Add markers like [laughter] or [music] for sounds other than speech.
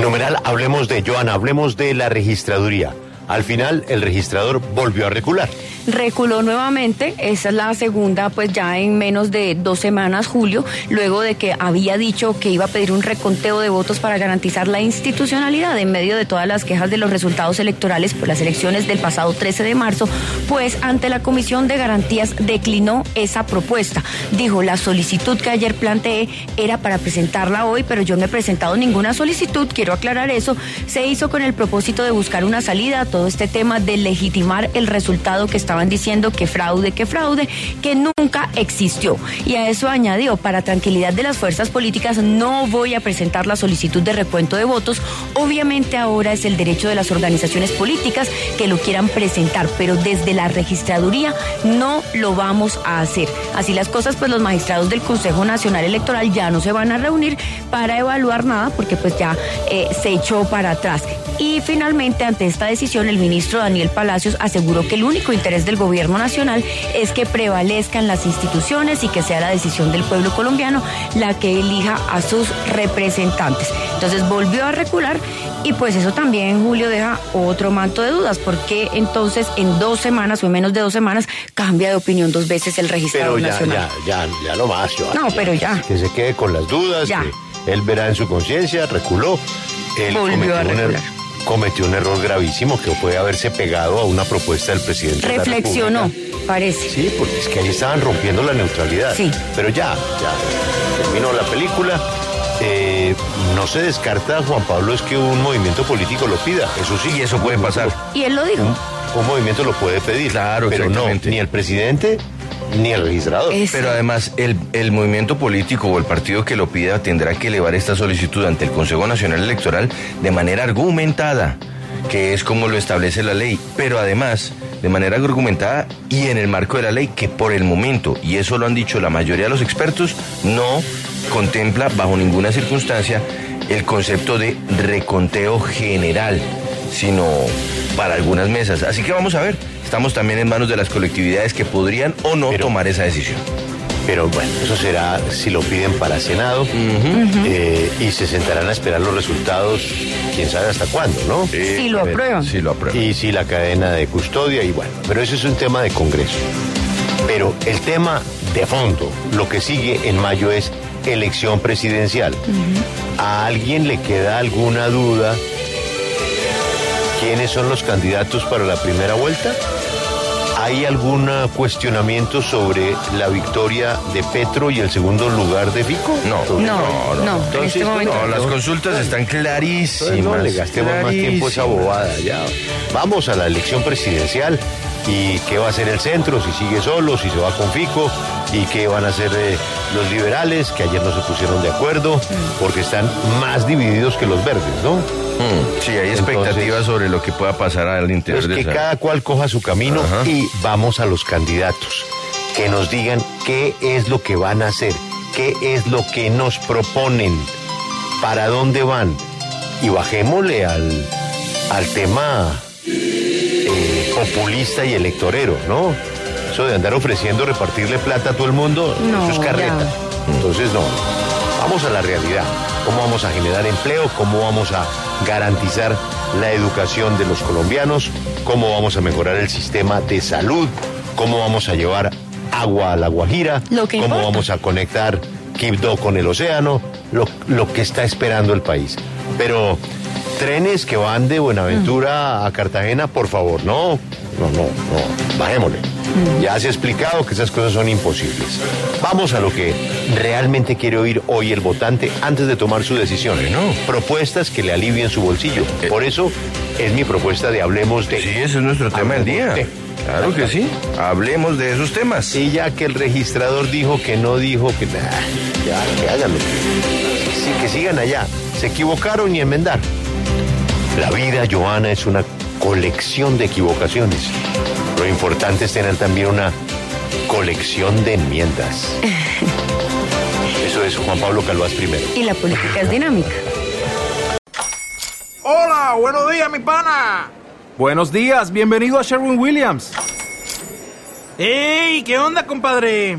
Numeral, hablemos de Joana, hablemos de la registraduría. Al final, el registrador volvió a recular. reculó nuevamente, esa es la segunda, pues ya en menos de dos semanas, Julio, luego de que había dicho que iba a pedir un reconteo de votos para garantizar la institucionalidad en medio de todas las quejas de los resultados electorales por las elecciones del pasado 13 de marzo, pues ante la Comisión de Garantías declinó esa propuesta. Dijo, la solicitud que ayer planteé era para presentarla hoy, pero yo no he presentado ninguna solicitud, quiero aclarar eso, se hizo con el propósito de buscar una salida a todo este tema de legitimar el resultado que estaban diciendo que fraude, que fraude, que nunca existió. Y a eso añadió, para tranquilidad de las fuerzas políticas, no voy a presentar la solicitud de recuento de votos. Obviamente ahora es el derecho de las organizaciones políticas que lo quieran presentar, pero desde la registraduría no lo vamos a hacer. Así las cosas, pues los magistrados del Consejo Nacional Electoral ya no se van a reunir para evaluar nada, porque pues ya eh, se echó para atrás. Y finalmente, ante esta decisión, el ministro Daniel Palacios aseguró que el único interés del gobierno nacional es que prevalezcan las instituciones y que sea la decisión del pueblo colombiano la que elija a sus representantes. Entonces volvió a recular y pues eso también, Julio, deja otro manto de dudas, porque entonces en dos semanas o en menos de dos semanas cambia de opinión dos veces el registrador Pero ya, nacional. ya, ya, ya no más, Joana. No, pero ya. Que se quede con las dudas, Ya. que él verá en su conciencia, reculó. Él Volvió a recular. Cometió un error gravísimo que puede haberse pegado a una propuesta del presidente. de la Reflexionó, parece. Sí, porque es que ahí estaban rompiendo la neutralidad. Sí. Pero ya, ya terminó la película. Eh, no se descarta, Juan Pablo, es que un movimiento político lo pida. Eso sí. Y eso puede pasar. Y él lo dijo. Un, un movimiento lo puede pedir. Claro, pero no, ni el presidente ni el registrador. Pero además, el, el movimiento político o el partido que lo pida tendrá que elevar esta solicitud ante el Consejo Nacional Electoral de manera argumentada, que es como lo establece la ley. Pero además, de manera argumentada y en el marco de la ley, que por el momento, y eso lo han dicho la mayoría de los expertos, no contempla bajo ninguna circunstancia el concepto de reconteo general, sino para algunas mesas. Así que vamos a ver. Estamos también en manos de las colectividades que podrían o no Pero- tomar esa decisión. Pero bueno, eso será si lo piden para Senado eh, y se sentarán a esperar los resultados, quién sabe hasta cuándo, ¿no? Si lo aprueban. Sí, lo apruebo. Y si la cadena de custodia y bueno, pero eso es un tema de Congreso. Pero el tema de fondo, lo que sigue en mayo es elección presidencial. ¿A alguien le queda alguna duda quiénes son los candidatos para la primera vuelta? ¿Hay algún ah, cuestionamiento sobre la victoria de Petro y el segundo lugar de Fico? No, No, no, en Entonces, este momento. No, las consultas están Entonces clarísimas. no le gastemos más tiempo a esa bobada. Ya. Vamos a la elección presidencial y qué va a hacer el centro, si sigue solo, si se va con Fico y qué van a hacer eh, los liberales, que ayer no se pusieron de acuerdo porque están más divididos que los verdes, ¿no? Mm, sí, hay expectativas Entonces- sobre lo que pueda pasar al interior Entonces de que esa- cada cual coja su camino Ajá. y vamos a los candidatos, que nos digan qué es lo que van a hacer, qué es lo que nos proponen, para dónde van y bajémosle al, al tema populista y electorero, ¿no? Eso de andar ofreciendo repartirle plata a todo el mundo, No, eso es carreta. ya. Entonces no, vamos a la realidad. ¿Cómo vamos a generar empleo? ¿Cómo vamos a garantizar la educación de los colombianos? ¿Cómo vamos a mejorar el sistema de salud? ¿Cómo vamos a llevar agua a la Guajira? Lo que ¿Cómo importa. vamos a conectar Quibdó con el océano? lo, lo que está esperando el país. Pero trenes que van de Buenaventura a Cartagena, por favor, no, no, no, no, bajémosle. Ya se ha explicado que esas cosas son imposibles. Vamos a lo que realmente quiere oír hoy el votante antes de tomar su decisión. Bueno. Propuestas que le alivien su bolsillo. Por eso es mi propuesta de hablemos de... Sí, ese es nuestro tema del día. de- Claro que sí. Hablemos de esos temas. Y ya que el registrador dijo que no dijo que... nah, ya, que háganlo. Sí, que sigan allá. Se equivocaron y enmendar. La vida, Joana, es una colección de equivocaciones. Lo importante es tener también una colección de enmiendas. [laughs] Eso es Juan Pablo Calvás primero. Y la política es dinámica. Hola, buenos días, mi pana. Buenos días, bienvenido a Sherwin Williams. ¡Ey! ¿Qué onda, compadre?